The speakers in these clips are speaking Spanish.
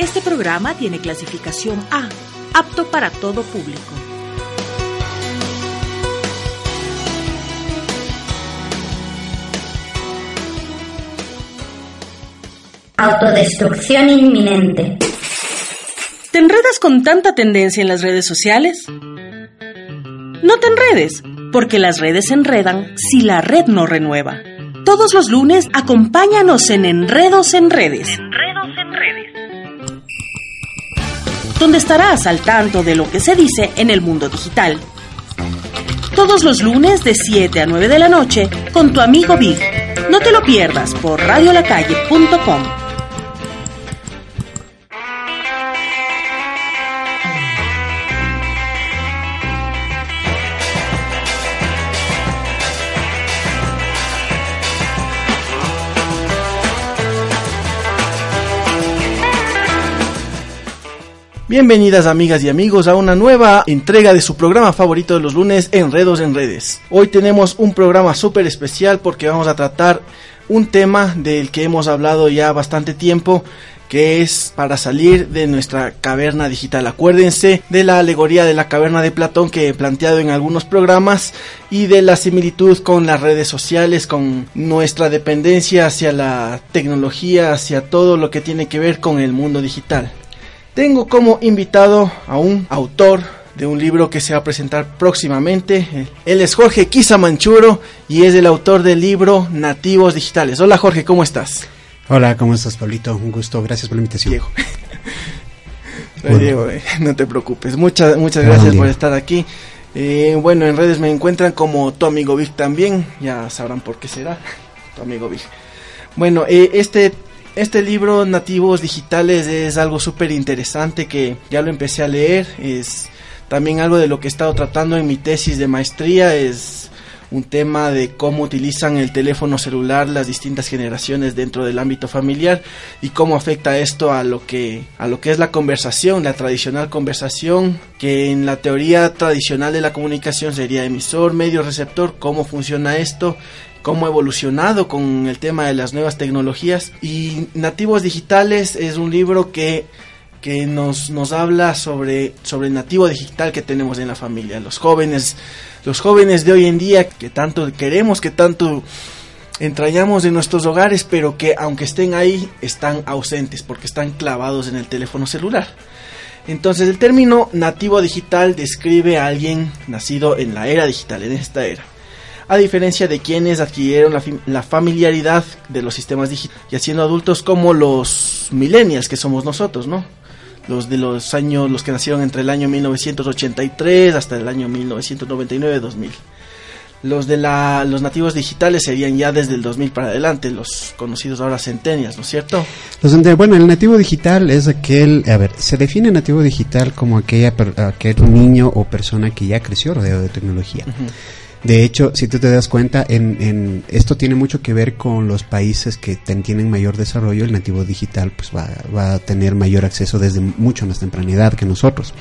Este programa tiene clasificación A, apto para todo público. Autodestrucción inminente. ¿Te enredas con tanta tendencia en las redes sociales? No te enredes, porque las redes se enredan si la red no renueva. Todos los lunes acompáñanos en Enredos en Redes. Donde estarás al tanto de lo que se dice en el mundo digital. Todos los lunes de 7 a 9 de la noche con tu amigo Big. No te lo pierdas por radiolacalle.com. Bienvenidas amigas y amigos a una nueva entrega de su programa favorito de los lunes, Enredos en Redes. Hoy tenemos un programa súper especial porque vamos a tratar un tema del que hemos hablado ya bastante tiempo, que es para salir de nuestra caverna digital. Acuérdense de la alegoría de la caverna de Platón que he planteado en algunos programas y de la similitud con las redes sociales, con nuestra dependencia hacia la tecnología, hacia todo lo que tiene que ver con el mundo digital. Tengo como invitado a un autor de un libro que se va a presentar próximamente. Él es Jorge Quisa Manchuro y es el autor del libro Nativos Digitales. Hola Jorge, ¿cómo estás? Hola, ¿cómo estás, Pablito? Un gusto, gracias por la invitación. Diego. Diego, eh, no te preocupes. Muchas, muchas gracias por estar aquí. Eh, bueno, en redes me encuentran como tu amigo Vic también. Ya sabrán por qué será. Tu amigo Vic. Bueno, eh, este este libro Nativos Digitales es algo súper interesante que ya lo empecé a leer. Es también algo de lo que he estado tratando en mi tesis de maestría. Es un tema de cómo utilizan el teléfono celular las distintas generaciones dentro del ámbito familiar y cómo afecta esto a lo que a lo que es la conversación, la tradicional conversación, que en la teoría tradicional de la comunicación sería emisor, medio, receptor, cómo funciona esto cómo ha evolucionado con el tema de las nuevas tecnologías. Y Nativos Digitales es un libro que, que nos, nos habla sobre, sobre el nativo digital que tenemos en la familia. Los jóvenes, los jóvenes de hoy en día que tanto queremos, que tanto entrañamos en nuestros hogares, pero que aunque estén ahí, están ausentes porque están clavados en el teléfono celular. Entonces el término nativo digital describe a alguien nacido en la era digital, en esta era a diferencia de quienes adquirieron la, familiaridad de los sistemas digitales, y haciendo adultos como los millennials que somos nosotros, ¿no? Los de los años, los que nacieron entre el año 1983 hasta el año 1999-2000. Los de la, los nativos digitales serían ya desde el 2000 para adelante, los conocidos ahora centenias, ¿no es cierto? bueno, el nativo digital es aquel, a ver, se define nativo digital como aquella, aquel niño o persona que ya creció rodeado de tecnología. De hecho, si tú te das cuenta, en, en, esto tiene mucho que ver con los países que tienen mayor desarrollo. El nativo digital pues va, va, a tener mayor acceso desde mucho más temprana edad que nosotros.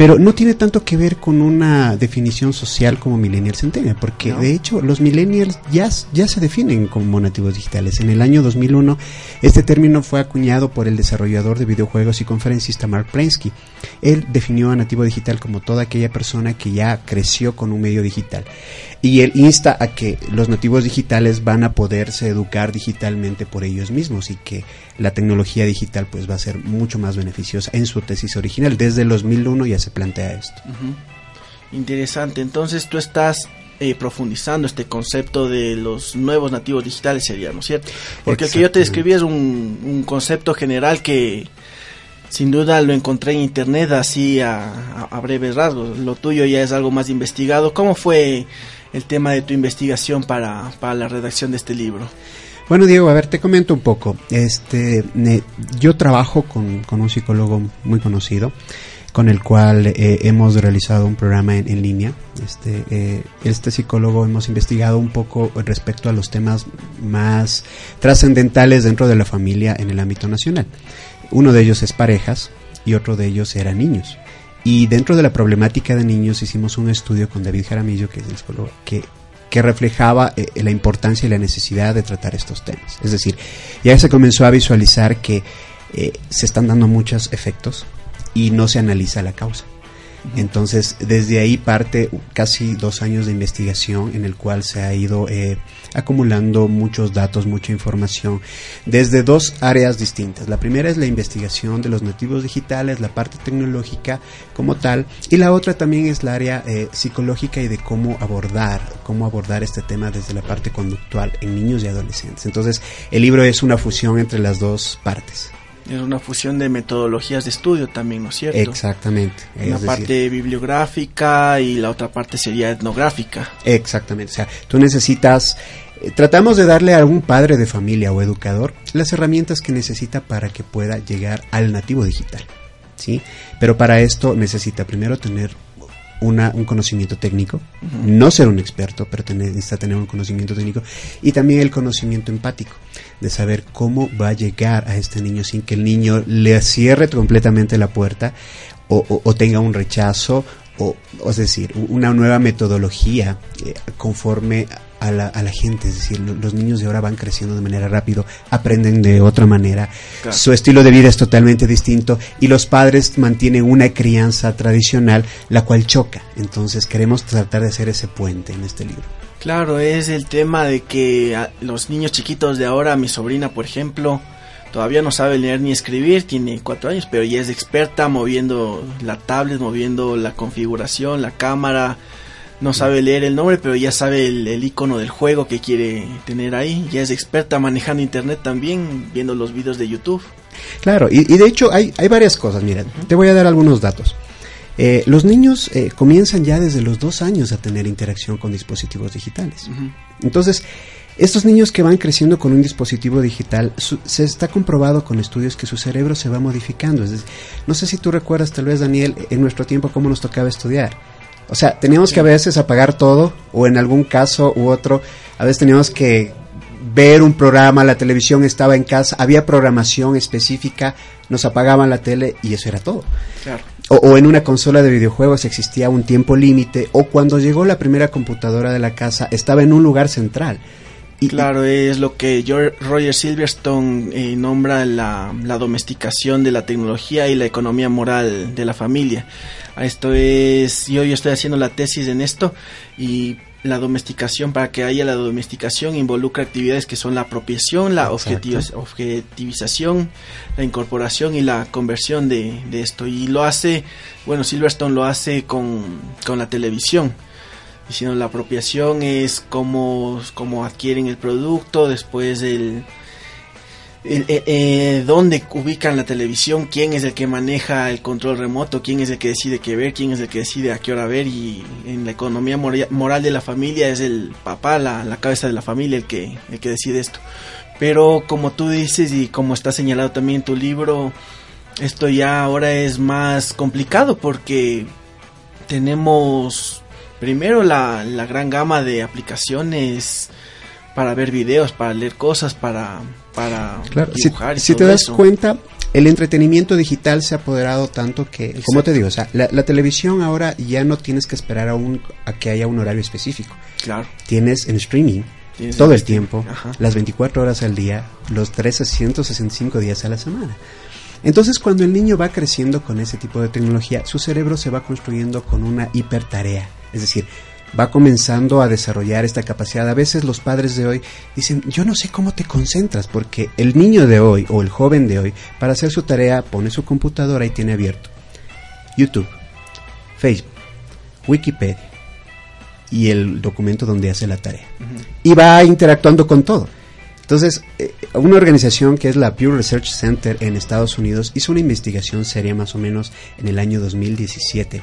Pero no tiene tanto que ver con una definición social como millennial centennial, porque de hecho los millennials ya, ya se definen como nativos digitales. En el año 2001 este término fue acuñado por el desarrollador de videojuegos y conferencista Mark Prensky. Él definió a nativo digital como toda aquella persona que ya creció con un medio digital y él insta a que los nativos digitales van a poderse educar digitalmente por ellos mismos y que la tecnología digital pues va a ser mucho más beneficiosa en su tesis original. Desde el 2001 ya se plantea esto. Interesante, entonces tú estás eh, profundizando este concepto de los nuevos nativos digitales sería, ¿no es cierto? Porque el que yo te describí es un, un concepto general que sin duda lo encontré en internet así a, a, breves rasgos. Lo tuyo ya es algo más investigado. ¿Cómo fue el tema de tu investigación para, para la redacción de este libro? Bueno, Diego, a ver, te comento un poco. Este, yo trabajo con, con, un psicólogo muy conocido, con el cual eh, hemos realizado un programa en, en línea. Este, eh, este psicólogo hemos investigado un poco respecto a los temas más trascendentales dentro de la familia en el ámbito nacional. Uno de ellos es parejas y otro de ellos era niños. Y dentro de la problemática de niños hicimos un estudio con David Jaramillo, que es el psicólogo, que, que reflejaba eh, la importancia y la necesidad de tratar estos temas. Es decir, ya se comenzó a visualizar que eh, se están dando muchos efectos y no se analiza la causa. Entonces, desde ahí parte casi dos años de investigación en el cual se ha ido eh, acumulando muchos datos, mucha información, desde dos áreas distintas. La primera es la investigación de los nativos digitales, la parte tecnológica como tal, y la otra también es la área eh, psicológica y de cómo abordar, cómo abordar este tema desde la parte conductual en niños y adolescentes. Entonces, el libro es una fusión entre las dos partes. Es una fusión de metodologías de estudio también, ¿no es cierto? Exactamente. Una parte bibliográfica y la otra parte sería etnográfica. Exactamente. O sea, tú necesitas eh, Tratamos de darle a algún padre de familia o educador las herramientas que necesita para que pueda llegar al nativo digital, ¿sí? Pero para esto necesita primero tener una, un conocimiento técnico, no ser un experto, pero tener, necesita tener un conocimiento técnico y también el conocimiento empático, de saber cómo va a llegar a este niño sin que el niño le cierre completamente la puerta o, o tenga un rechazo o, es decir, una nueva metodología eh, conforme a la, a la, gente, es decir, los niños de ahora van creciendo de manera rápido, aprenden de otra manera, su estilo de vida es totalmente distinto y los padres mantienen una crianza tradicional la cual choca. Entonces queremos tratar de hacer ese puente en este libro. Claro, es el tema de que los niños chiquitos de ahora, mi sobrina por ejemplo, todavía no sabe leer ni escribir, tiene cuatro años, pero ya es experta moviendo la tablet, moviendo la configuración, la cámara, no sabe leer el nombre, pero ya sabe el, icono del juego que quiere tener ahí. Ya es experta manejando internet también, viendo los vídeos de YouTube. Claro, y, de hecho hay, hay varias cosas. Mira, te voy a dar algunos datos. Eh, los niños eh, comienzan ya desde los dos años a tener interacción con dispositivos digitales. Entonces, estos niños que van creciendo con un dispositivo digital, se está comprobado con estudios que su cerebro se va modificando. no sé si tú recuerdas, tal vez, Daniel, en nuestro tiempo cómo nos tocaba estudiar. O sea, teníamos que a veces apagar todo, o en algún caso u otro, a veces teníamos que ver un programa, la televisión estaba en casa, había programación específica, nos apagaban la tele y eso era todo. O, en una consola de videojuegos existía un tiempo límite, o cuando llegó la primera computadora de la casa estaba en un lugar central. Y, claro, es lo que Roger Silverstone eh, nombra la, la domesticación de la tecnología y la economía moral de la familia. Esto es, yo, yo estoy haciendo la tesis en esto y la domesticación, para que haya la domesticación, involucra actividades que son la apropiación, la objetivización, la incorporación y la conversión de, esto. Y lo hace, bueno, Silverstone lo hace con, con la televisión. Diciendo la apropiación es cómo, cómo adquieren el producto, después el, eh, eh, dónde ubican la televisión, quién es el que maneja el control remoto, quién es el que decide qué ver, quién es el que decide a qué hora ver y en la economía moral de la familia es el papá, la, cabeza de la familia el que, el que decide esto. Pero como tú dices y como está señalado también en tu libro, esto ya ahora es más complicado porque tenemos primero la, la gran gama de aplicaciones para ver videos, para leer cosas, para para dibujar. Si, te das cuenta, el entretenimiento digital se ha apoderado tanto que, como te digo, o sea, la, televisión ahora ya no tienes que esperar a, un, a que haya un horario específico. Claro. Tienes en streaming todo el tiempo, las 24 horas al día, los 365 días a la semana. Entonces, cuando el niño va creciendo con ese tipo de tecnología, su cerebro se va construyendo con una hipertarea. Es decir, va comenzando a desarrollar esta capacidad. A veces los padres de hoy dicen, yo no sé cómo te concentras, porque el niño de hoy o el joven de hoy, para hacer su tarea, pone su computadora y tiene abierto YouTube, Facebook, Wikipedia y el documento donde hace la tarea. Y va interactuando con todo. Entonces, eh, una organización que es la Pew Research Center en Estados Unidos hizo una investigación seria más o menos en el año 2017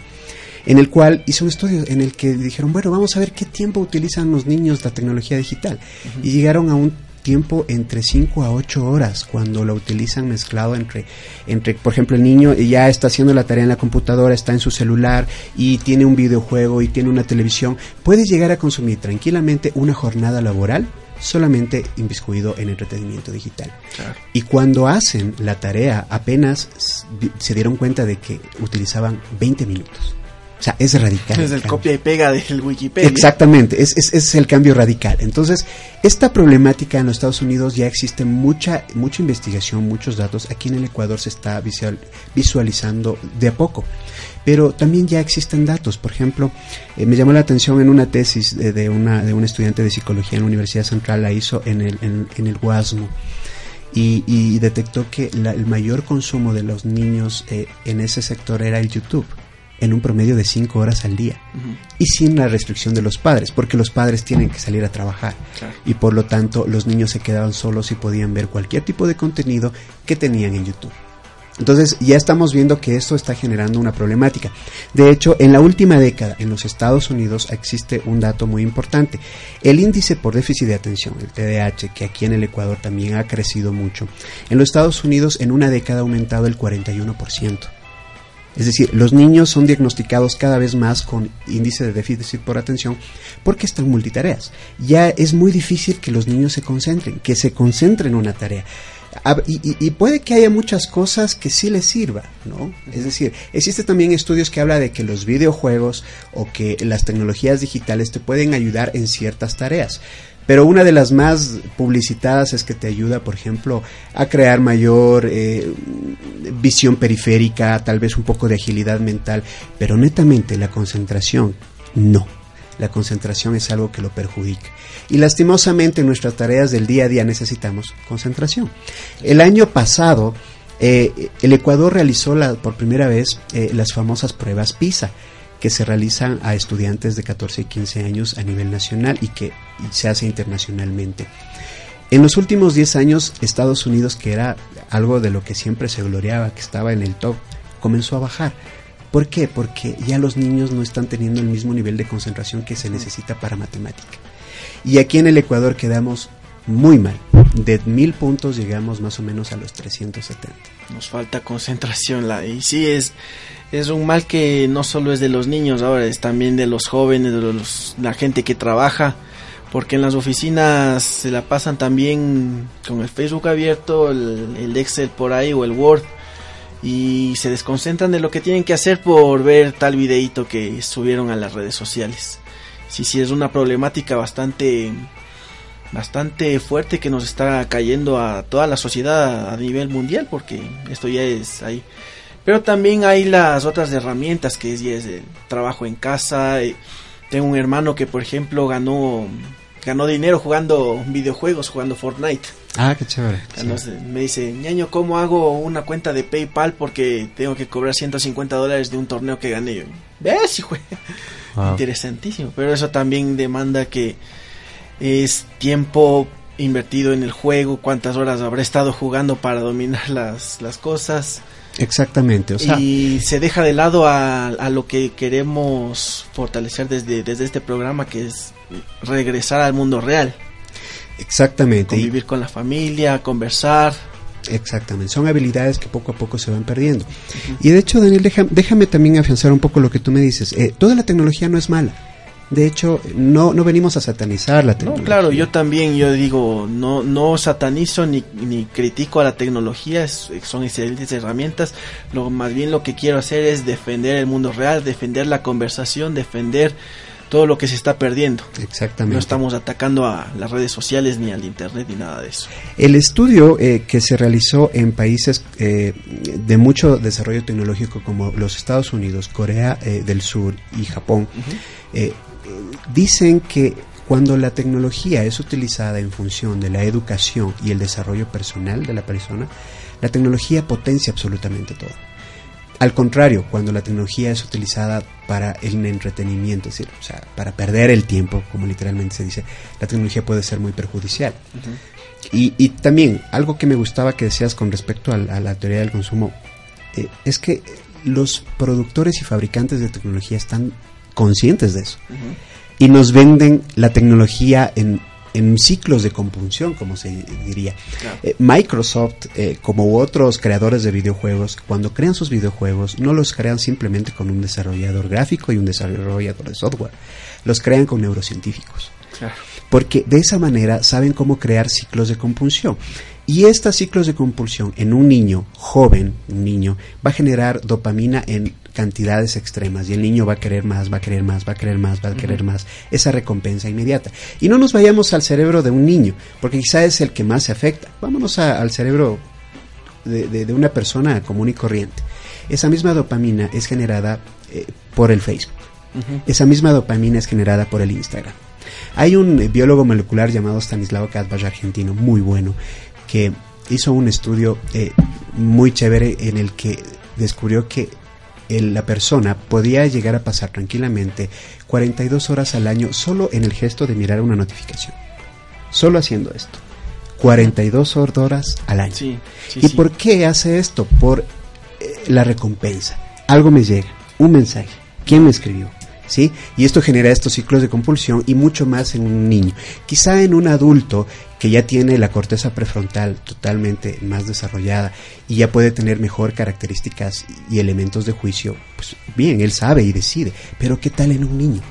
en el cual hizo un estudio en el que dijeron, bueno, vamos a ver qué tiempo utilizan los niños la tecnología digital. Y llegaron a un tiempo entre 5 a 8 horas cuando lo utilizan mezclado entre, entre, por ejemplo, el niño ya está haciendo la tarea en la computadora, está en su celular y tiene un videojuego y tiene una televisión, puede llegar a consumir tranquilamente una jornada laboral solamente inviscuido en entretenimiento digital. Y cuando hacen la tarea apenas se dieron cuenta de que utilizaban 20 minutos O sea, es radical. Es el, copia y pega del Wikipedia. Exactamente, es, es, es, el cambio radical. Entonces, esta problemática en los Estados Unidos ya existe mucha, mucha investigación, muchos datos. Aquí en el Ecuador se está visual, visualizando de a poco. Pero también ya existen datos. Por ejemplo, eh, me llamó la atención en una tesis de, una, de un estudiante de psicología en la Universidad Central, la hizo en el, en, en el Guasmo. Y, y, detectó que el mayor consumo de los niños eh, en ese sector era el YouTube en un promedio de 5 horas al día y sin la restricción de los padres, porque los padres tienen que salir a trabajar y por lo tanto los niños se quedaban solos y podían ver cualquier tipo de contenido que tenían en YouTube. Entonces ya estamos viendo que esto está generando una problemática. De hecho, en la última década en los Estados Unidos existe un dato muy importante. El índice por déficit de atención, el TDAH, que aquí en el Ecuador también ha crecido mucho, en los Estados Unidos en una década ha aumentado el 41%. Es decir, los niños son diagnosticados cada vez más con índice de déficit por atención porque están multitareas. Ya es muy difícil que los niños se concentren, que se concentren en una tarea. Y, puede que haya muchas cosas que sí les sirva, ¿no? Es decir, existe también estudios que habla de que los videojuegos o que las tecnologías digitales te pueden ayudar en ciertas tareas. Pero una de las más publicitadas es que te ayuda, por ejemplo, a crear mayor eh, visión periférica, tal vez un poco de agilidad mental, pero netamente la concentración, no. La concentración es algo que lo perjudica. Y lastimosamente en nuestras tareas del día a día necesitamos concentración. El año pasado, eh, el Ecuador realizó la, por primera vez eh, las famosas pruebas PISA que se realizan a estudiantes de 14 y 15 años a nivel nacional y que se hace internacionalmente. En los últimos 10 años, Estados Unidos, que era algo de lo que siempre se gloriaba, que estaba en el top, comenzó a bajar. ¿Por qué? Porque ya los niños no están teniendo el mismo nivel de concentración que se necesita para matemática. Y aquí en el Ecuador quedamos muy mal. De mil puntos llegamos más o menos a los 370. Nos falta concentración. La, y sí, es, es un mal que no solo es de los niños, ahora es también de los jóvenes, de los, la gente que trabaja, porque en las oficinas se la pasan también con el Facebook abierto, el, Excel por ahí o el Word, y se desconcentran de lo que tienen que hacer por ver tal videíto que subieron a las redes sociales. Sí, sí, es una problemática bastante bastante fuerte que nos está cayendo a toda la sociedad a nivel mundial porque esto ya es ahí pero también hay las otras herramientas que es, es el trabajo en casa. Tengo un hermano que, por ejemplo, ganó ganó dinero jugando videojuegos, jugando Fortnite. Ah, qué chévere. Me dice, ñaño, ¿cómo hago una cuenta de PayPal porque tengo que cobrar 150 dólares de un torneo que gané? ¿Ves, hijo? Interesantísimo. Pero eso también demanda que es tiempo invertido en el juego, cuántas horas habré estado jugando para dominar las, las cosas. Exactamente, o sea, y se deja de lado a, a, lo que queremos fortalecer desde, desde este programa, que es regresar al mundo real. Exactamente. Convivir con la familia, conversar. Exactamente, son habilidades que poco a poco se van perdiendo. Y de hecho, Daniel, déjame también afianzar un poco lo que tú me dices. Eh, toda la tecnología no es mala de hecho, no, no venimos a satanizar la tecnología. No, claro, yo también, yo digo, no, no satanizo ni, ni critico a la tecnología, son excelentes herramientas. Lo, más bien lo que quiero hacer es defender el mundo real, defender la conversación, defender todo lo que se está perdiendo. Exactamente. No estamos atacando a las redes sociales ni al internet ni nada de eso. El estudio eh, que se realizó en países eh, de mucho desarrollo tecnológico como los Estados Unidos, Corea eh, del Sur y Japón, dicen que cuando la tecnología es utilizada en función de la educación y el desarrollo personal de la persona, la tecnología potencia absolutamente todo. Al contrario, cuando la tecnología es utilizada para el entretenimiento, es decir, o sea, para perder el tiempo, como literalmente se dice, la tecnología puede ser muy perjudicial. y, también, algo que me gustaba que decías con respecto a, la teoría del consumo, eh, es que los productores y fabricantes de tecnología están conscientes de eso y nos venden la tecnología en, en ciclos de compunción, como se diría. Eh, Microsoft, eh, como otros creadores de videojuegos, cuando crean sus videojuegos, no los crean simplemente con un desarrollador gráfico y un desarrollador de software, los crean con neurocientíficos. Porque de esa manera saben cómo crear ciclos de compunción. Y estos ciclos de compulsión en un niño joven, un niño, va a generar dopamina en cantidades extremas y el niño va a querer más, va a querer más, va a querer más, va a querer más, esa recompensa inmediata. Y no nos vayamos al cerebro de un niño, porque quizá es el que más se afecta. Vámonos al cerebro de, una persona común y corriente. Esa misma dopamina es generada eh, por el Facebook. Esa misma dopamina es generada por el Instagram. Hay un biólogo molecular llamado Stanislao Katbach, argentino, muy bueno, que hizo un estudio eh, muy chévere en el que descubrió que la persona podía llegar a pasar tranquilamente 42 horas al año solo en el gesto de mirar una notificación. Solo haciendo esto. 42 horas al año. ¿Y por qué hace esto? Por eh, la recompensa. Algo me llega, un mensaje. ¿Quién me escribió? ¿sí? Y esto genera estos ciclos de compulsión y mucho más en un niño. Quizá en un adulto que ya tiene la corteza prefrontal totalmente más desarrollada y ya puede tener mejor características y elementos de juicio, pues bien, él sabe y decide, pero ¿qué tal en un niño?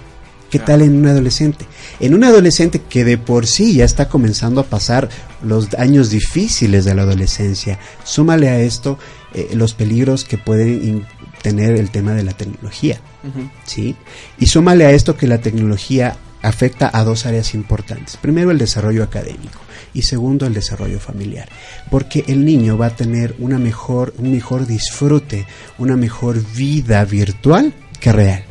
¿Qué tal en un adolescente? En un adolescente que de por sí ya está comenzando a pasar los años difíciles de la adolescencia, súmale a esto eh, los peligros que pueden tener el tema de la tecnología. ¿sí? Y súmale a esto que la tecnología afecta a dos áreas importantes. Primero, el desarrollo académico y segundo, el desarrollo familiar. Porque el niño va a tener una mejor, un mejor disfrute, una mejor vida virtual que real.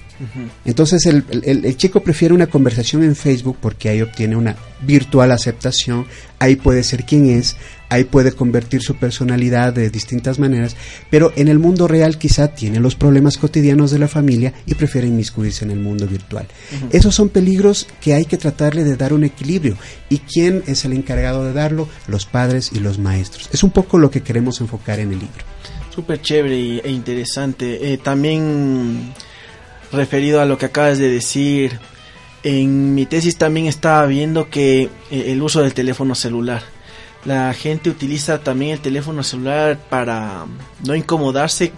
Entonces el, el, chico prefiere una conversación en Facebook porque ahí obtiene una virtual aceptación, ahí puede ser quien es, ahí puede convertir su personalidad de distintas maneras, pero en el mundo real quizá tiene los problemas cotidianos de la familia y prefiere inmiscuirse en el mundo virtual. Esos son peligros que hay que tratarle de dar un equilibrio. ¿Y quién es el encargado de darlo? Los padres y los maestros. Es un poco lo que queremos enfocar en el libro. Súper chévere e interesante. Eh, también referido a lo que acabas de decir, en mi tesis también estaba viendo que eh, el uso del teléfono celular. La gente utiliza también el teléfono celular para no incomodarse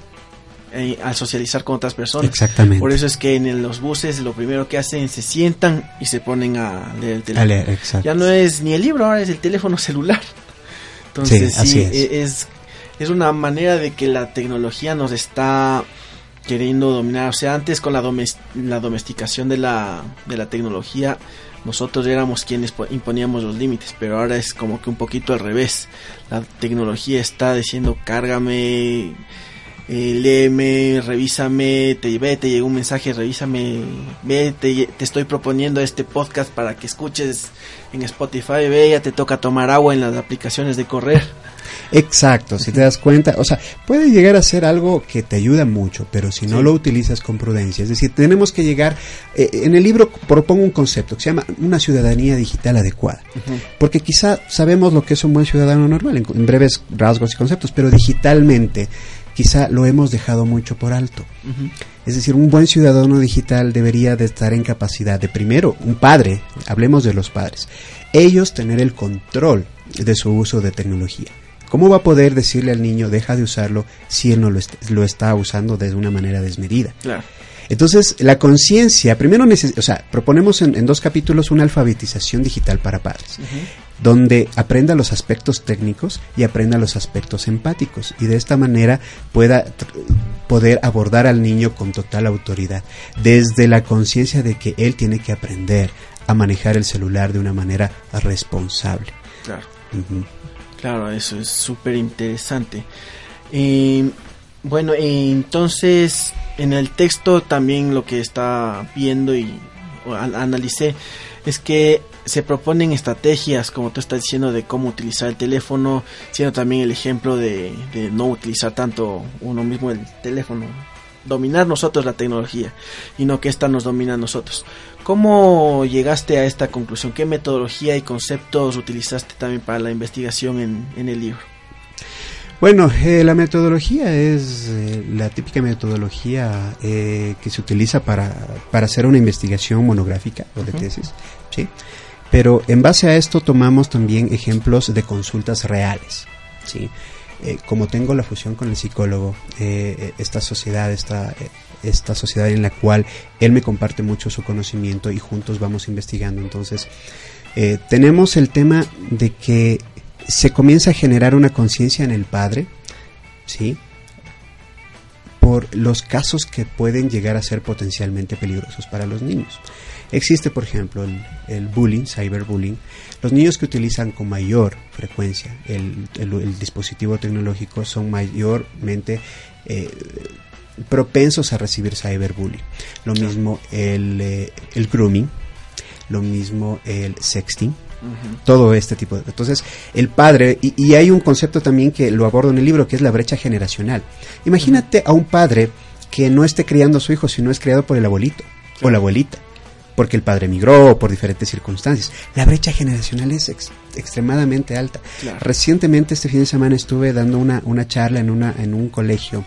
eh, al socializar con otras personas. Exactamente. Por eso es que en los buses lo primero que hacen se sientan y se ponen a leer el teléfono. Ya no es ni el libro, ahora es el teléfono celular. Entonces sí, e, es, es una manera de que la tecnología nos está queriendo dominar. O sea, antes con la, la domesticación de la, de la tecnología, nosotros éramos quienes imponíamos los límites, pero ahora es como que un poquito al revés. La tecnología está diciendo, cárgame, eh, léeme, revísame, te, ve, te llegó un mensaje, revísame, ve, te, te, estoy proponiendo este podcast para que escuches en Spotify, ve, ya te toca tomar agua en las aplicaciones de correr. Exacto, si te das cuenta, o sea, puede llegar a ser algo que te ayuda mucho, pero si no lo utilizas con prudencia, es decir, tenemos que llegar, eh, en el libro propongo un concepto que se llama una ciudadanía digital adecuada, porque quizá sabemos lo que es un buen ciudadano normal, en, breves rasgos y conceptos, pero digitalmente quizá lo hemos dejado mucho por alto. Es decir, un buen ciudadano digital debería de estar en capacidad de, primero, un padre, hablemos de los padres, ellos tener el control de su uso de tecnología. ¿Cómo va a poder decirle al niño deja de usarlo si él no lo, lo está usando de una manera desmedida? Entonces, la conciencia, primero, o sea, proponemos en, dos capítulos una alfabetización digital para padres, donde aprenda los aspectos técnicos y aprenda los aspectos empáticos, y de esta manera pueda poder abordar al niño con total autoridad, desde la conciencia de que él tiene que aprender a manejar el celular de una manera responsable. Claro. Claro, eso es súper interesante. Eh, bueno, entonces en el texto también lo que está viendo y analicé es que se proponen estrategias, como tú estás diciendo, de cómo utilizar el teléfono, siendo también el ejemplo de, de no utilizar tanto uno mismo el teléfono, dominar nosotros la tecnología y no que ésta nos domina a nosotros. ¿Cómo llegaste a esta conclusión? ¿Qué metodología y conceptos utilizaste también para la investigación en, el libro? Bueno, eh, la metodología es eh, la típica metodología eh, que se utiliza para, hacer una investigación monográfica o de tesis, ¿sí? Pero en base a esto tomamos también ejemplos de consultas reales, ¿sí? como tengo la fusión con el psicólogo, esta sociedad, esta esta sociedad en la cual él me comparte mucho su conocimiento y juntos vamos investigando. Entonces, eh, tenemos el tema de que se comienza a generar una conciencia en el padre, ¿sí? Por los casos que pueden llegar a ser potencialmente peligrosos para los niños. Existe, por ejemplo, el, bullying, cyberbullying. Los niños que utilizan con mayor frecuencia el, dispositivo tecnológico son mayormente eh, propensos a recibir cyberbullying. Lo mismo el, eh, el grooming, lo mismo el sexting. Todo este tipo de... Entonces, el padre, y, hay un concepto también que lo abordo en el libro, que es la brecha generacional. Imagínate a un padre que no esté criando a su hijo, sino es criado por el abuelito o la abuelita porque el padre emigró por diferentes circunstancias. La brecha generacional es extremadamente alta. Recientemente, este fin de semana, estuve dando una, una charla en, una, en un colegio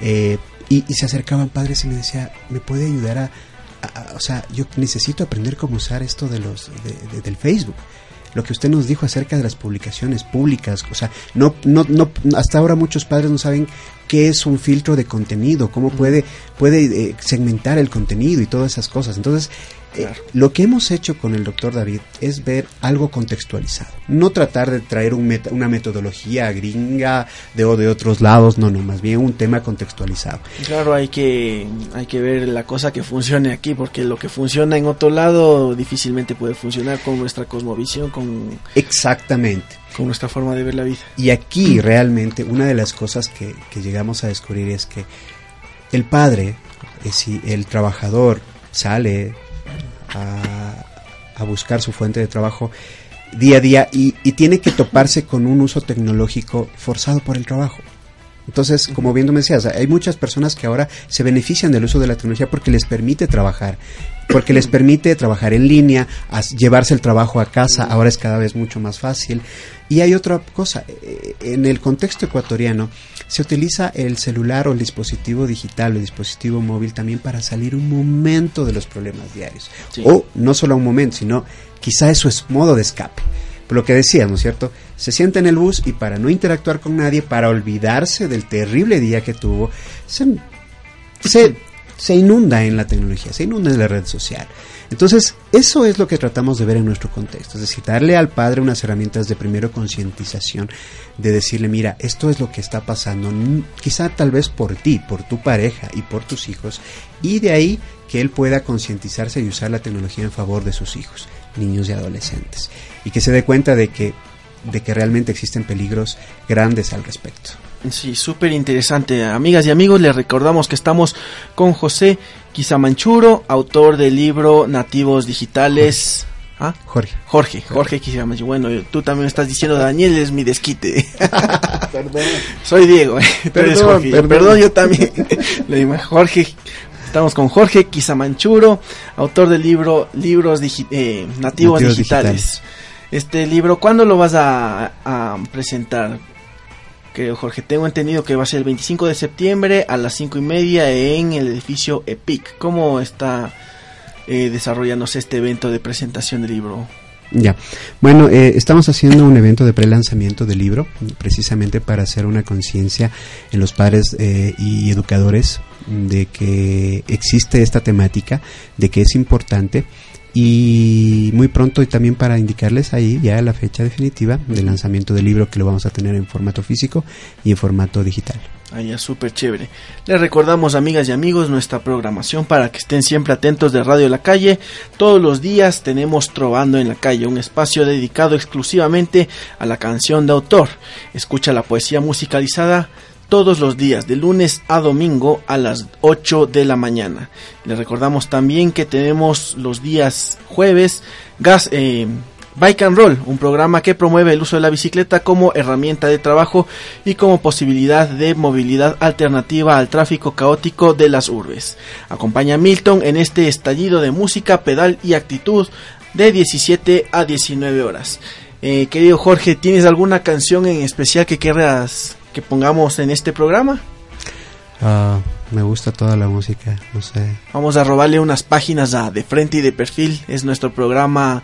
eh, y, se acercaban padres y me decía, ¿me puede ayudar a, o sea, yo necesito aprender cómo usar esto de los, del Facebook? lo que usted nos dijo acerca de las publicaciones públicas, o sea, no, no, no, hasta ahora muchos padres no saben qué es un filtro de contenido, cómo puede, puede eh, segmentar el contenido y todas esas cosas. Entonces, eh, lo que hemos hecho con el doctor David es ver algo contextualizado, no tratar de traer una metodología gringa de o de otros lados, no, no, más bien un tema contextualizado. Claro, hay que, hay que ver la cosa que funcione aquí, porque lo que funciona en otro lado difícilmente puede funcionar con nuestra cosmovisión, con... Exactamente. Con nuestra forma de ver la vida. Y aquí realmente una de las cosas que, llegamos a descubrir es que el padre, si el trabajador sale a, buscar su fuente de trabajo día a día y, tiene que toparse con un uso tecnológico forzado por el trabajo. Entonces, como bien tú me decías, hay muchas personas que ahora se benefician del uso de la tecnología porque les permite trabajar, porque les permite trabajar en línea, llevarse el trabajo a casa, ahora es cada vez mucho más fácil. Y hay otra cosa, eh, en el contexto ecuatoriano se utiliza el celular o el dispositivo digital o el dispositivo móvil también para salir un momento de los problemas diarios. O no solo un momento, sino quizá eso es modo de escape. Por lo que decíamos, ¿cierto? Se sienta en el bus y para no interactuar con nadie, para olvidarse del terrible día que tuvo, se, se, se inunda en la tecnología, se inunda en la red social. Entonces, eso es lo que tratamos de ver en nuestro contexto, es decir, darle al padre unas herramientas de primero concientización, de decirle, mira, esto es lo que está pasando, quizá tal vez por ti, por tu pareja y por tus hijos, y de ahí que él pueda concientizarse y usar la tecnología en favor de sus hijos, niños y adolescentes, y que se dé cuenta de que, de que realmente existen peligros grandes al respecto. Sí, súper interesante. Amigas y amigos, les recordamos que estamos con José Quisamanchuro, autor del libro Nativos Digitales. ¿Ah? Jorge. Jorge, Jorge Quisamanchuro. Bueno, tú también estás diciendo Daniel es mi desquite. perdón. Soy Diego, eh. perdón, perdón. yo también. Le digo, Jorge, estamos con Jorge Quisamanchuro, autor del libro Libros eh, Nativos, digitales. Este libro, ¿cuándo lo vas a, a presentar? Jorge, tengo entendido que va a ser el 25 de septiembre a las 5 y media en el edificio EPIC. ¿Cómo está eh, desarrollándose este evento de presentación del libro? Ya, bueno, eh, estamos haciendo un evento de pre-lanzamiento del libro, precisamente para hacer una conciencia en los padres eh, y educadores de que existe esta temática, de que es importante y muy pronto y también para indicarles ahí ya la fecha definitiva del lanzamiento del libro que lo vamos a tener en formato físico y en formato digital. Ahí es súper chévere. Les recordamos, amigas y amigos, nuestra programación para que estén siempre atentos de Radio La Calle. Todos los días tenemos Trovando en la Calle, un espacio dedicado exclusivamente a la canción de autor. Escucha la poesía musicalizada todos los días, de lunes a domingo a las 8 de la mañana. Les recordamos también que tenemos los días jueves gas, eh, Bike and Roll, un programa que promueve el uso de la bicicleta como herramienta de trabajo y como posibilidad de movilidad alternativa al tráfico caótico de las urbes. Acompaña a Milton en este estallido de música, pedal y actitud de 17 a 19 horas. Eh, querido Jorge, ¿tienes alguna canción en especial que quieras que pongamos en este programa? Ah, me gusta toda la música, no sé. Vamos a robarle unas páginas a De Frente y de Perfil. Es nuestro programa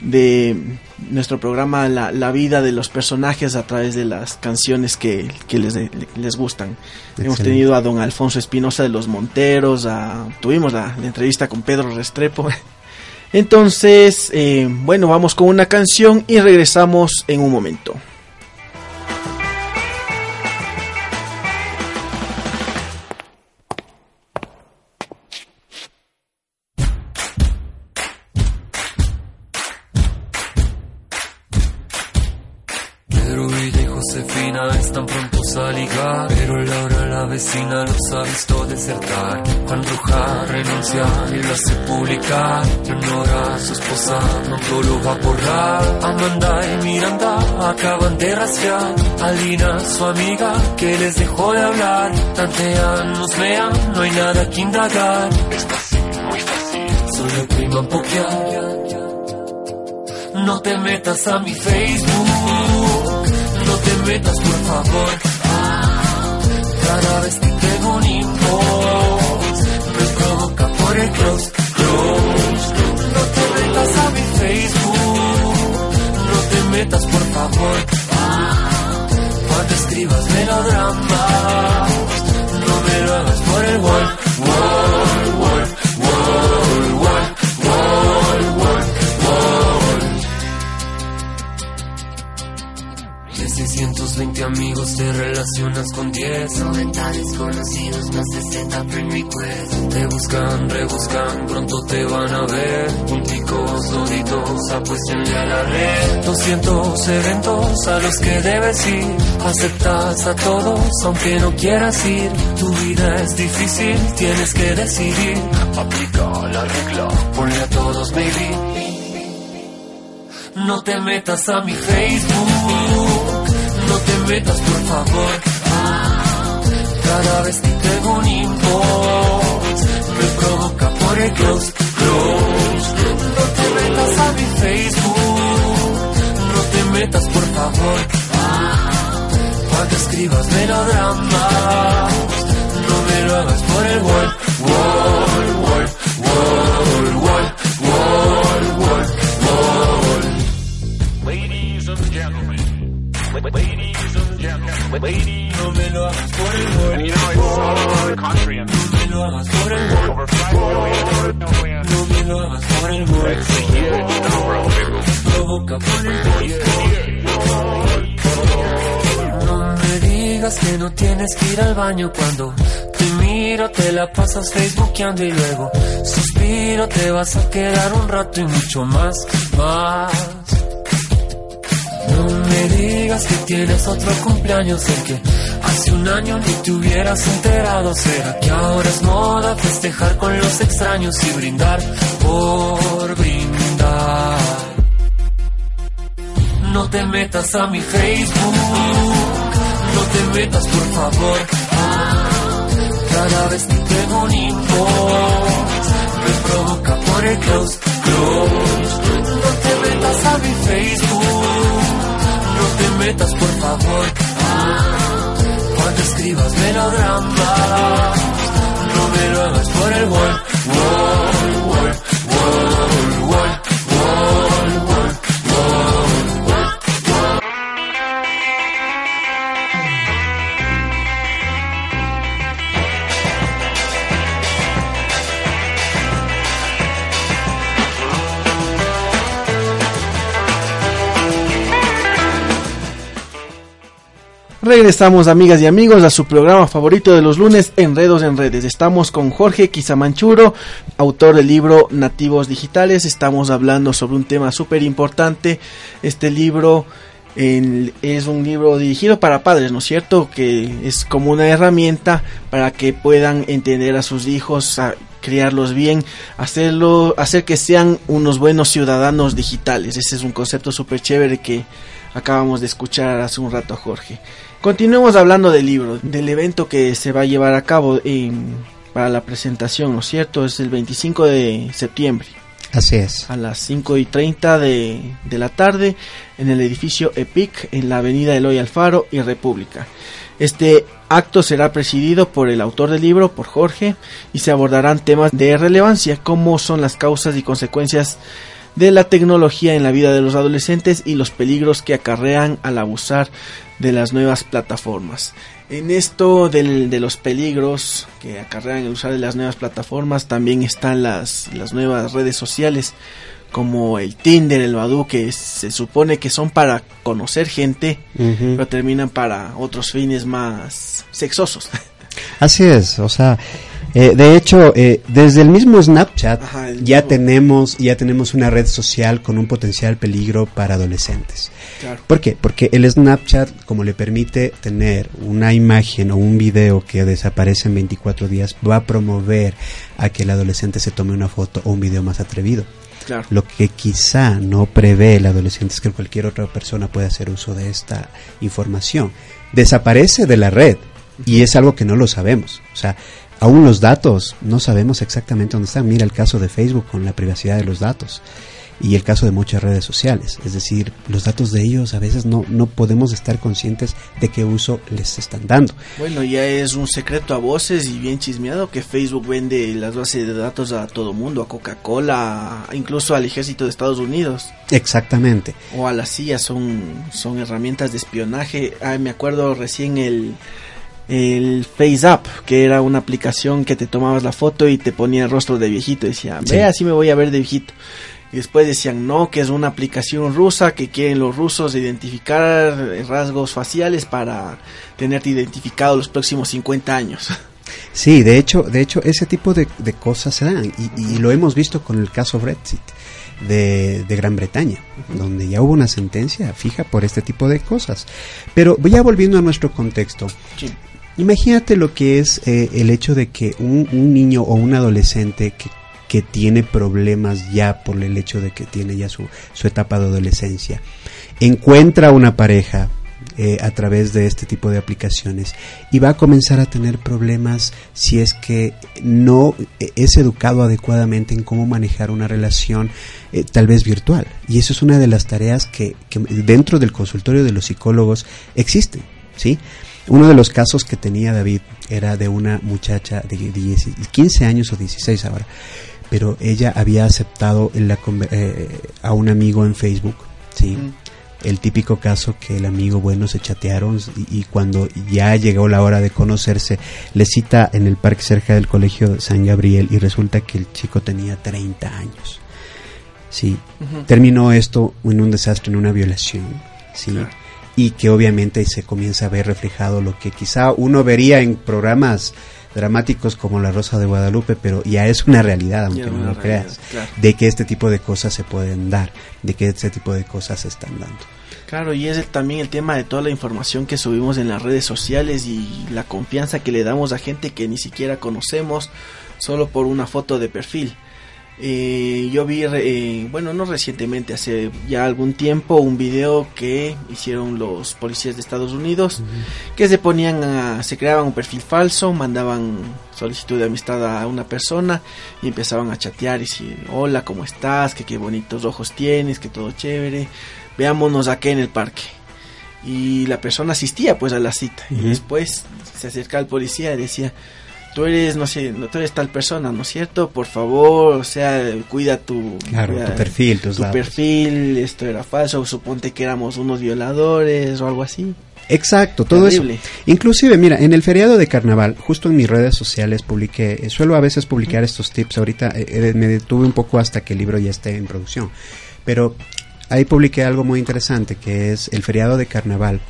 de nuestro programa la, vida de los personajes a través de las canciones que, les, les gustan. Hemos tenido a don Alfonso Espinosa de los Monteros, a, tuvimos la, entrevista con Pedro Restrepo. Entonces, eh, bueno, vamos con una canción y regresamos en un momento. Desertar. Juan Roja renuncia y lo hace publicar. Leonora, su esposa, pronto lo va a borrar. Amanda y Miranda acaban de rastrear. Alina, su amiga, que les dejó de hablar. Tantean, nos vean, no hay nada que indagar. Es fácil, muy fácil. Solo prima pokear. No te metas a mi Facebook no te metas por favor. Cada vez que tengo un inbox me provoca por el close, close. No te metas a mi Facebook, no te metas por favor. Cuando escribas melodramas, con 10 90 desconocidos más 60 friend Te buscan, rebuscan, pronto te van a ver. Punticos, doritos, apuestenle a la red. 200 eventos a los que debes ir. Aceptas a todos aunque no quieras ir. Tu vida es difícil, tienes que decidir. Aplica la regla, ponle a todos baby. No te metas a mi Facebook. No te metas por favor. Cada que tengo un inbox me provoca por el close, close. No te metas a mi Facebook, no te metas por favor. Cuando escribas melodramas, no me lo hagas por el wall, wall, wall, wall, wall, wall, wall, wall. Ladies and gentlemen. Ladies and And you know, it's all over the country. And no me lo hagas por el gol. Over 5 million, million. No me lo hagas por el gol. It's a huge number of people. Provoca por el gol. No me digas que no tienes que ir al baño cuando te miro, te la pasas facebookeando y luego suspiro, te vas a quedar un rato y mucho más, más. Me digas que tienes otro cumpleaños, el que hace un año ni te hubieras enterado. ¿Será que ahora es moda festejar con los extraños y brindar por brindar? No te metas a mi Facebook, no te metas por favor. Cada vez que tengo un inbox me provoca por el close, close. No te metas a mi Facebook te metas, por favor. Cuando escribas melodrama, no me lo hagas por el wall, wall, Regresamos amigas y amigos a su programa favorito de los lunes, Enredos en Redes. Estamos con Jorge Quizamanchuro, autor del libro Nativos Digitales. Estamos hablando sobre un tema súper importante. Este libro es un libro dirigido para padres, ¿no es cierto? Que es como una herramienta para que puedan entender a sus hijos, a criarlos bien, hacerlo, hacer que sean unos buenos ciudadanos digitales. Ese es un concepto súper chévere que acabamos de escuchar hace un rato a Jorge. Continuemos hablando del libro, del evento que se va a llevar a cabo para la presentación, ¿no es cierto? Es el 25 de septiembre. Así es. A las 5 y 30 de, de la tarde en el edificio EPIC en la avenida Eloy Alfaro y República. Este acto será presidido por el autor del libro, por Jorge, y se abordarán temas de relevancia como son las causas y consecuencias de la tecnología en la vida de los adolescentes y los peligros que acarrean al abusar de las nuevas plataformas. En esto del, de los peligros que acarrean el usar de las nuevas plataformas, también están las, las nuevas redes sociales como el Tinder, el Badoo, que se supone que son para conocer gente, pero terminan para otros fines más sexosos. Así es, o sea, eh, de hecho, eh, desde el mismo Snapchat ya tenemos ya tenemos una red social con un potencial peligro para adolescentes. ¿Por qué? Porque el Snapchat, como le permite tener una imagen o un video que desaparece en 24 días, va a promover a que el adolescente se tome una foto o un video más atrevido. Lo que quizá no prevé el adolescente es que cualquier otra persona pueda hacer uso de esta información. Desaparece de la red y es algo que no lo sabemos. O sea, aún los datos no sabemos exactamente dónde están. Mira el caso de Facebook con la privacidad de los datos y el caso de muchas redes sociales. Es decir, los datos de ellos a veces no, no podemos estar conscientes de qué uso les están dando. Bueno, ya es un secreto a voces y bien chismeado que Facebook vende las bases de datos a todo mundo, a Coca-Cola, incluso al ejército de Estados Unidos. Exactamente. O a la CIA, son, son herramientas de espionaje. Ah, me acuerdo recién el el FaceApp, que era una aplicación que te tomabas la foto y te ponía el rostro de viejito. Decía, ve, así me voy a ver de viejito. Y después decían, no, que es una aplicación rusa, que quieren los rusos identificar rasgos faciales para tenerte identificado los próximos 50 años. Sí, de hecho, de hecho ese tipo de, cosas se dan y, lo hemos visto con el caso Brexit de, Gran Bretaña, donde ya hubo una sentencia fija por este tipo de cosas. Pero ya volviendo a nuestro contexto, imagínate lo que es eh, el hecho de que un, niño o un adolescente que que tiene problemas ya por el hecho de que tiene ya su, su etapa de adolescencia. Encuentra una pareja eh, a través de este tipo de aplicaciones y va a comenzar a tener problemas si es que no es educado adecuadamente en cómo manejar una relación eh, tal vez virtual. Y eso es una de las tareas que, que dentro del consultorio de los psicólogos existen. ¿sí? Uno de los casos que tenía David era de una muchacha de 15 años o 16 ahora, pero ella había aceptado eh, a un amigo en Facebook, ¿sí? El típico caso que el amigo, bueno, se chatearon y, cuando ya llegó la hora de conocerse, le cita en el parque cerca del colegio San Gabriel y resulta que el chico tenía 30 años. Sí, terminó esto en un desastre, en una violación, sí, y que obviamente se comienza a ver reflejado lo que quizá uno vería en programas dramáticos como La Rosa de Guadalupe, pero ya es una realidad, aunque no lo creas, de que este tipo de cosas se pueden dar, de que este tipo de cosas se están dando. Claro, y es también el tema de toda la información que subimos en las redes sociales y la confianza que le damos a gente que ni siquiera conocemos solo por una foto de perfil. Eh, yo vi, eh, bueno, no recientemente, hace ya algún tiempo, un video que hicieron los policías de Estados Unidos, que se ponían a, se creaban un perfil falso, mandaban solicitud de amistad a una persona y empezaban a chatear y decir, hola, ¿cómo estás? Que qué bonitos ojos tienes, que todo chévere, veámonos aquí en el parque. Y la persona asistía pues a la cita y después se acerca al policía y decía, tú eres, no sé, tú eres tal persona, ¿no es cierto? Por favor, o sea, cuida tu, perfil, tu perfil, esto era falso, suponte que éramos unos violadores o algo así. Exacto, todo eso. Inclusive, mira, en el feriado de carnaval, justo en mis redes sociales publiqué, eh, suelo a veces publicar estos tips, ahorita eh, eh, me detuve un poco hasta que el libro ya esté en producción, pero ahí publiqué algo muy interesante que es el feriado de carnaval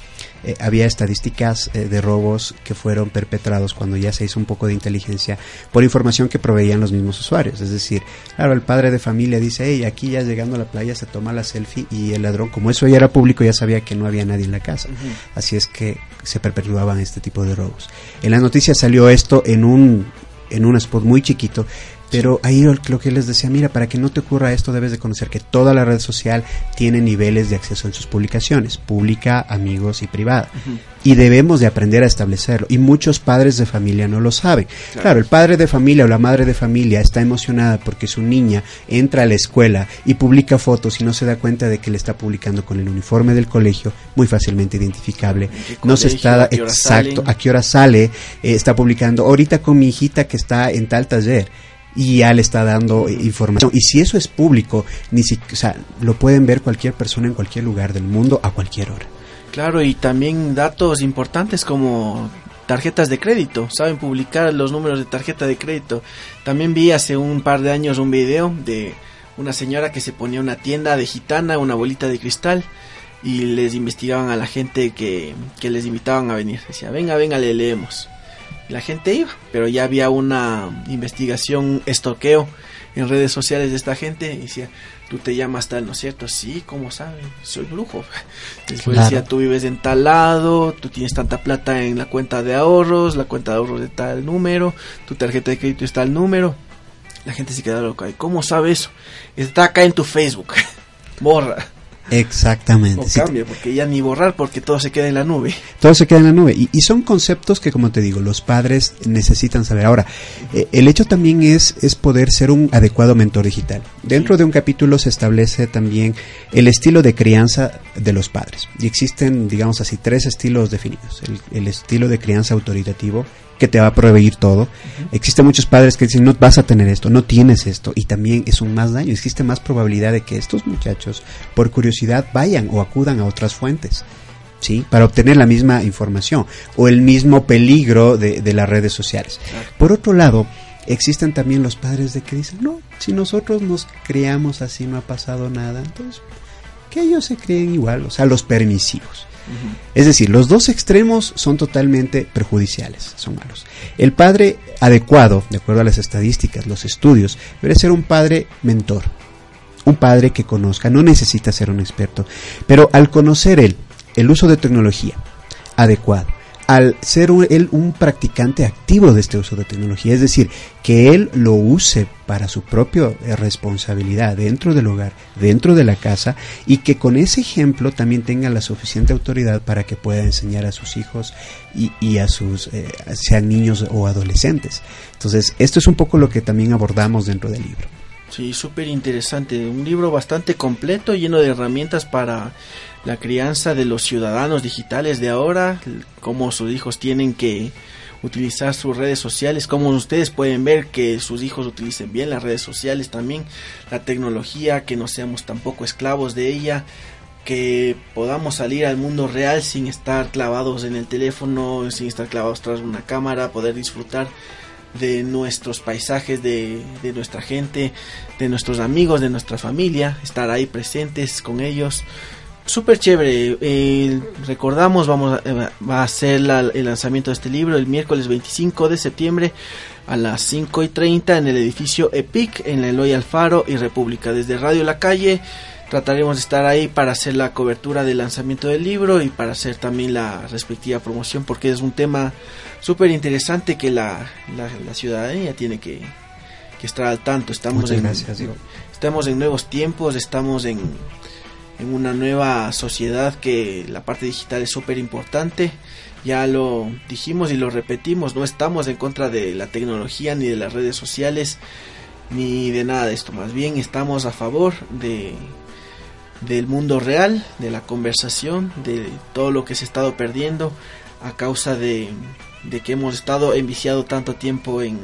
eh, había estadísticas eh, de robos que fueron perpetrados cuando ya se hizo un poco de inteligencia por información que proveían los mismos usuarios. Es decir, claro, el padre de familia dice, hey, aquí ya llegando a la playa se toma la selfie y el ladrón, como eso ya era público, ya sabía que no había nadie en la casa. Así es que se perpetuaban este tipo de robos. En la noticia salió esto en un en un spot muy chiquito pero ahí lo que les decía, mira, para que no te ocurra esto debes de conocer que toda la red social tiene niveles de acceso en sus publicaciones, pública, amigos y privada. Y debemos de aprender a establecerlo. Y muchos padres de familia no lo saben. Claro. el padre de familia o la madre de familia está emocionada porque su niña entra a la escuela y publica fotos y no se da cuenta de que le está publicando con el uniforme del colegio, muy fácilmente identificable. No se está, exacto, a qué hora sale, eh, está publicando, ahorita con mi hijita que está en tal taller y ya le está dando información. Y si eso es público, ni si, o sea, lo pueden ver cualquier persona en cualquier lugar del mundo a cualquier hora. Claro, y también datos importantes como tarjetas de crédito, saben publicar los números de tarjeta de crédito. También vi hace un par de años un video de una señora que se ponía una tienda de gitana, una bolita de cristal y les investigaban a la gente que, que les invitaban a venir. Decía, venga, venga, le leemos. La gente iba, pero ya había una investigación, estoqueo en redes sociales de esta gente. Y decía, tú te llamas tal, ¿no es cierto? Sí, ¿cómo saben? Soy brujo. Después decía, tú vives en tal lado, tú tienes tanta plata en la cuenta de ahorros, la cuenta de ahorros de tal número, tu tarjeta de crédito es tal número. La gente se queda loca. ¿Y cómo sabe eso? Está acá en tu Facebook. Borra. Exactamente. O cambia, porque ya ni borrar, porque todo se queda en la nube. Todo se queda en la nube. Y, son conceptos que, como te digo, los padres necesitan saber. Ahora, eh, el hecho también es, es poder ser un adecuado mentor digital. Dentro de un capítulo se establece también el estilo de crianza de los padres. Y existen, digamos así, tres estilos definidos. el estilo de crianza autoritativo, que te va a proveer todo. Existen muchos padres que dicen, no vas a tener esto, no tienes esto, y también es un más daño. Existe más probabilidad de que estos muchachos, por curiosidad, vayan o acudan a otras fuentes. ¿Sí? Para obtener la misma información o el mismo peligro de, de las redes sociales. Por otro lado, existen también los padres de que dicen, no, si nosotros nos criamos así no ha pasado nada, entonces que ellos se creen igual, o sea, los permisivos. Es decir, los dos extremos son totalmente perjudiciales, son malos. El padre adecuado, de acuerdo a las estadísticas, los estudios, debe ser un padre mentor, un padre que conozca, no necesita ser un experto, pero al conocer él el uso de tecnología adecuado, al ser él un practicante activo de este uso de tecnología, es decir, que él lo use para su propia eh, responsabilidad dentro del hogar, dentro de la casa, y que con ese ejemplo también tenga la suficiente autoridad para que pueda enseñar a sus hijos y, a sus, eh, sean niños o adolescentes. Entonces, esto es un poco lo que también abordamos dentro del libro. Sí, súper interesante. Un libro bastante completo, lleno de herramientas para la crianza de los ciudadanos digitales de ahora, cómo sus hijos tienen que utilizar sus redes sociales, cómo ustedes pueden ver que sus hijos utilicen bien las redes sociales también, la tecnología, que no seamos tampoco esclavos de ella, que podamos salir al mundo real sin estar clavados en el teléfono, sin estar clavados tras una cámara, poder disfrutar de nuestros paisajes, de, de nuestra gente, de nuestros amigos, de nuestra familia, estar ahí presentes con ellos súper chévere. Eh, recordamos, vamos a, eh, va a ser el lanzamiento de este libro el miércoles 25 de septiembre a las 5 y 30 en el edificio EPIC en la Eloy Alfaro y República. Desde Radio La Calle trataremos de estar ahí para hacer la cobertura del lanzamiento del libro y para hacer también la respectiva promoción porque es un tema súper interesante que la, la, ciudadanía tiene que, que, estar al tanto. Estamos en, estamos en nuevos tiempos, estamos en en una nueva sociedad que la parte digital es súper importante. Ya lo dijimos y lo repetimos, no estamos en contra de la tecnología ni de las redes sociales ni de nada de esto, más bien estamos a favor de del mundo real, de la conversación, de todo lo que se ha estado perdiendo a causa de, de que hemos estado enviciado tanto tiempo en,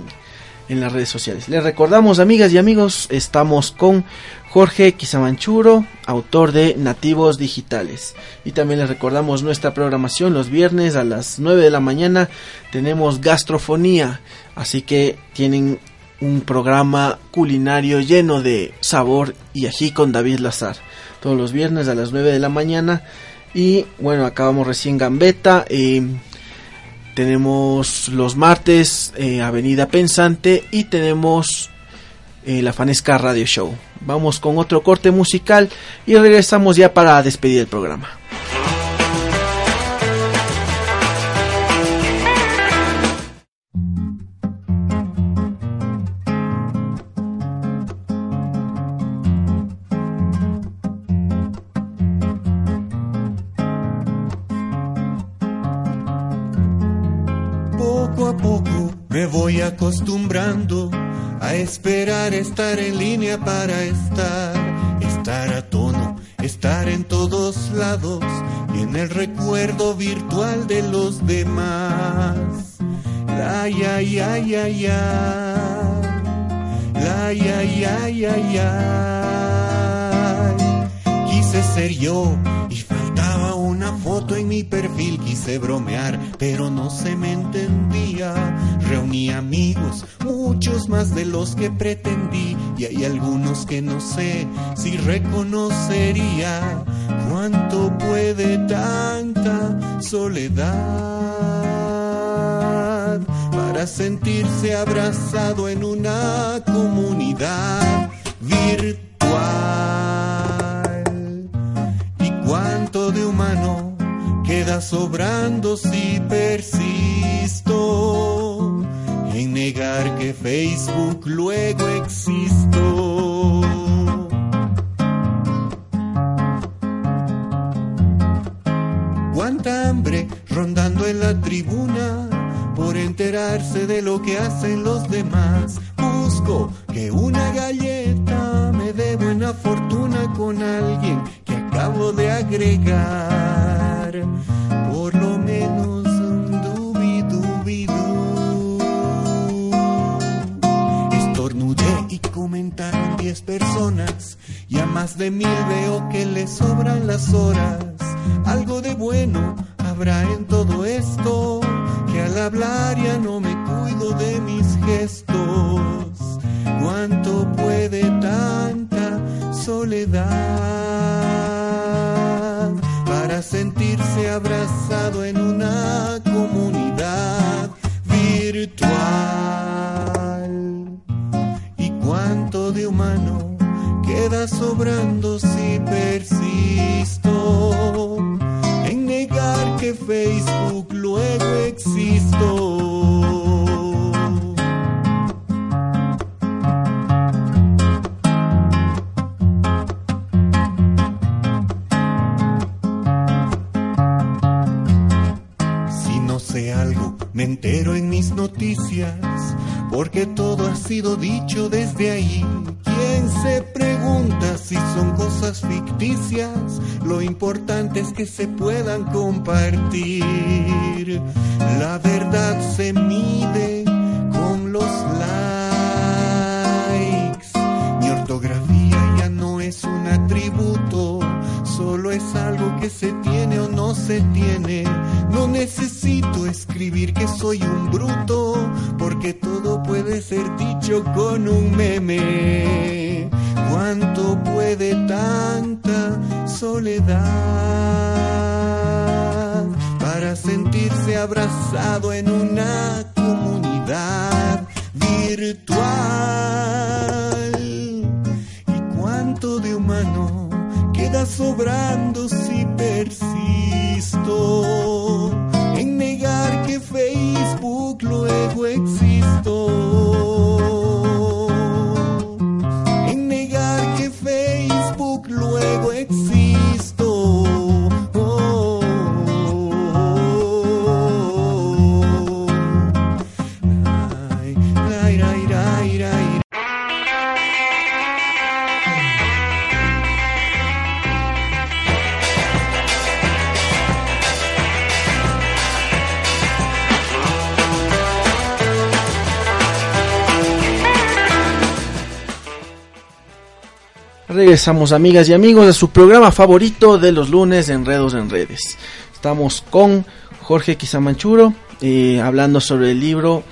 en las redes sociales. Les recordamos, amigas y amigos, estamos con Jorge Quisamanchuro, autor de Nativos Digitales. Y también les recordamos nuestra programación los viernes a las 9 de la mañana. Tenemos gastrofonía, así que tienen un programa culinario lleno de sabor y ají con David Lazar. Todos los viernes a las 9 de la mañana. Y bueno, acabamos recién Gambeta. Eh, tenemos los martes eh, Avenida Pensante y tenemos eh, la Fanesca Radio Show. Vamos con otro corte musical y regresamos ya para despedir el programa. Acostumbrando a esperar estar en línea para estar, estar a tono, estar en todos lados y en el recuerdo virtual de los demás. La ya ya ya ya. La ya ya ya ya. Quise ser yo una foto en mi perfil, quise bromear, pero no se me entendía. Reuní amigos, muchos más de los que pretendí, y hay algunos que no sé si reconocería. ¿Cuánto puede tanta soledad para sentirse abrazado en una comunidad virtual? De humano queda sobrando si persisto en negar que Facebook luego existo? cuánta hambre rondando en la tribuna por enterarse de lo que hacen los demás. Busco que una galleta me dé buena fortuna con alguien acabo de agregar. Por lo menos un dubi dubi du. Estornudé y comentaron 10 personas. Y a más de mil veo que le sobran las horas. Algo de bueno habrá en todo esto, que al hablar ya no me cuido de mis gestos. ¿Cuánto puede tanta soledad sobrando si persisto en negar que Facebook luego existo? Si no sé algo, me entero en mis noticias, porque todo ha sido dicho desde ahí. ¿Quién se si son cosas ficticias? Lo importante es que se puedan compartir. La verdad se mide es algo que se tiene o no se tiene. No necesito escribir que soy un bruto, porque todo puede ser dicho con un meme. ¿Cuánto puede tanta soledad para sentirse abrazado en una comunidad virtual? Queda sobrando si persisto en negar que Facebook luego existo? En negar que Facebook luego existo. Regresamos amigas y amigos a su programa favorito de los lunes Enredos en Redes. Estamos con Jorge Quizamanchuro eh, hablando sobre el libro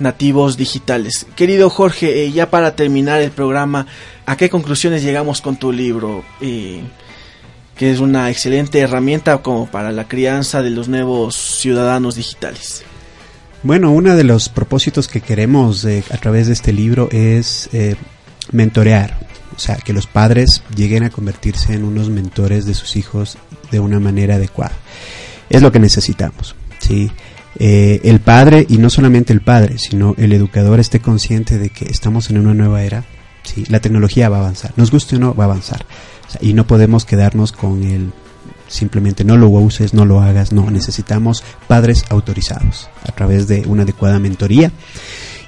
Nativos Digitales. Querido Jorge, eh, ya para terminar el programa, ¿a qué conclusiones llegamos con tu libro? Eh, que es una excelente herramienta como para la crianza de los nuevos ciudadanos digitales. Bueno, uno de los propósitos que queremos eh, a través de este libro es mentorear, o sea, que los padres lleguen a convertirse en unos mentores de sus hijos de una manera adecuada. Es lo que necesitamos, ¿sí? Eh, el padre, y no solamente el padre, sino el educador esté consciente de que estamos en una nueva era, ¿sí? La tecnología va a avanzar, nos guste o no, va a avanzar. Y no podemos quedarnos con el simplemente no lo uses, no lo hagas, no, necesitamos padres autorizados a través de una adecuada mentoría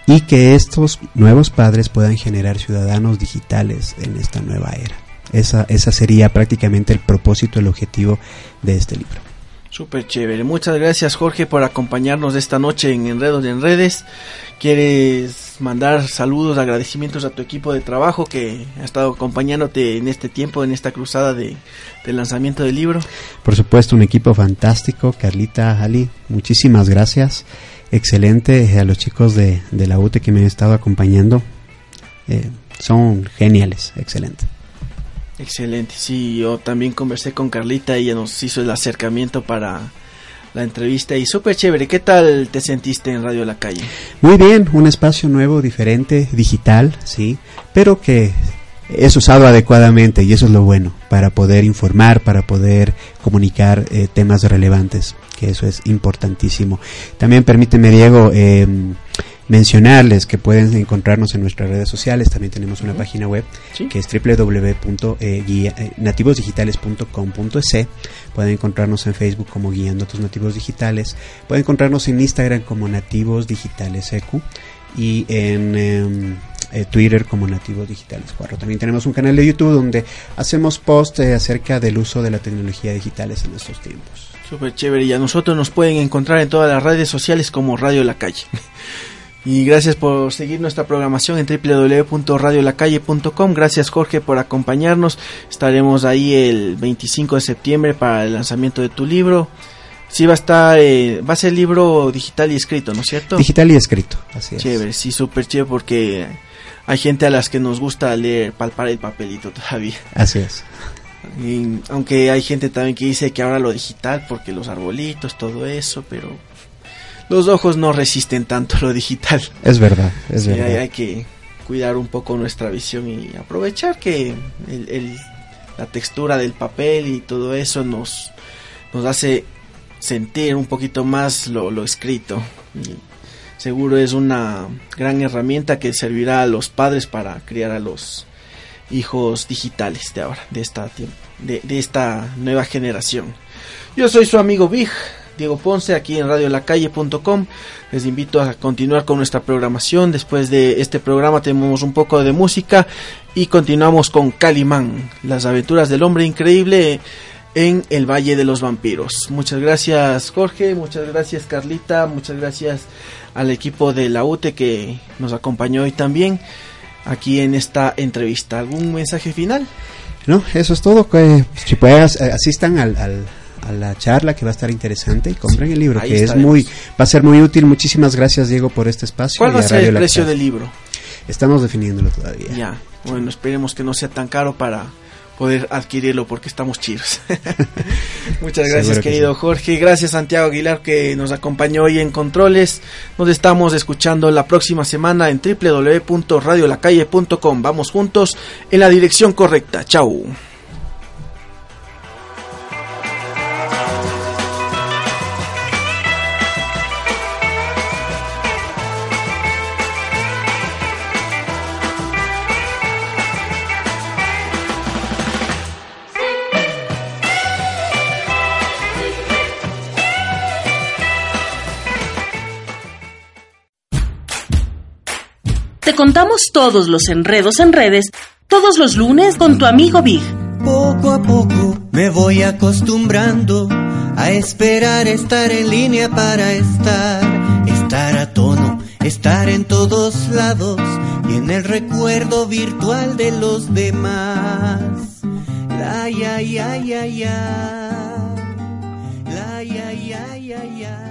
y que estos nuevos padres puedan generar ciudadanos digitales en esta nueva era. Esa, esa sería prácticamente el propósito, el objetivo de este libro. Súper chévere. Muchas gracias Jorge por acompañarnos esta noche en Enredos en Redes. ¿Quieres mandar saludos, agradecimientos a tu equipo de trabajo que ha estado acompañándote en este tiempo, en esta cruzada de, lanzamiento del libro. Por supuesto, un equipo fantástico, Carlita, Ali, muchísimas gracias. Excelente a los chicos de, la UTE que me han estado acompañando. Eh, son geniales, excelente. Excelente, sí, yo también conversé con Carlita, ella nos hizo el acercamiento para la entrevista y súper chévere. ¿Qué tal te sentiste en Radio La Calle? Muy bien, un espacio nuevo, diferente, digital, sí, pero que es usado adecuadamente y eso es lo bueno, para poder informar, para poder comunicar eh, temas relevantes, que eso es importantísimo. También permíteme, Diego, eh, mencionarles que pueden encontrarnos en nuestras redes sociales. También tenemos una página web que es www.nativosdigitales.com.es. Pueden encontrarnos en Facebook como Guiando tus Nativos Digitales. Pueden encontrarnos en Instagram como Nativos Digitales EQ y en em, eh, Twitter como Nativos Digitales 4. También tenemos un canal de YouTube donde hacemos posts eh, acerca del uso de la tecnología digitales en estos tiempos. Súper chévere. Y a nosotros nos pueden encontrar en todas las redes sociales como Radio La Calle. Y gracias por seguir nuestra programación en www.radiolacalle.com. Gracias Jorge por acompañarnos. Estaremos ahí el 25 de septiembre para el lanzamiento de tu libro. Sí va a estar, eh, va a ser libro digital y escrito, ¿no es cierto? Digital y escrito, así es. Chévere, sí, súper chévere porque hay gente a las que nos gusta leer, palpar el papelito todavía. Así es. aunque hay gente también que dice que ahora lo digital porque los arbolitos, todo eso, pero los ojos no resisten tanto lo digital. Es verdad, es verdad. Hay, que cuidar un poco nuestra visión y aprovechar que la textura del papel y todo eso nos, nos hace sentir un poquito más lo, escrito. Seguro es una gran herramienta que servirá a los padres para criar a los hijos digitales de ahora, de esta, de, de esta nueva generación. Yo soy su amigo Big. Diego Ponce aquí en radiolacalle.com. Les invito a continuar con nuestra programación. Después de este programa tenemos un poco de música y continuamos con Calimán, las aventuras del hombre increíble en el Valle de los Vampiros. Muchas gracias Jorge, muchas gracias Carlita, muchas gracias al equipo de la UTE que nos acompañó hoy también aquí en esta entrevista. ¿Algún mensaje final? No, eso es todo. Que si puedes, eh, asistan al, a la charla que va a estar interesante y compren el libro que es muy va a ser muy útil. Muchísimas gracias Diego por este espacio. ¿Cuál va a ser el precio del libro? Estamos definiéndolo todavía. Ya, bueno, esperemos que no sea tan caro para poder adquirirlo porque estamos chidos. Muchas gracias querido Jorge, gracias Santiago Aguilar que nos acompañó hoy en Controles. Nos estamos escuchando la próxima semana en www.radiolacalle.com. Vamos juntos en la dirección correcta. Chau. Contamos todos los enredos en redes todos los lunes con tu amigo Big. Poco a poco me voy acostumbrando a esperar estar en línea para estar, estar a tono, estar en todos lados y en el recuerdo virtual de los demás. La ya ya ya ya. La ya ya ya ya.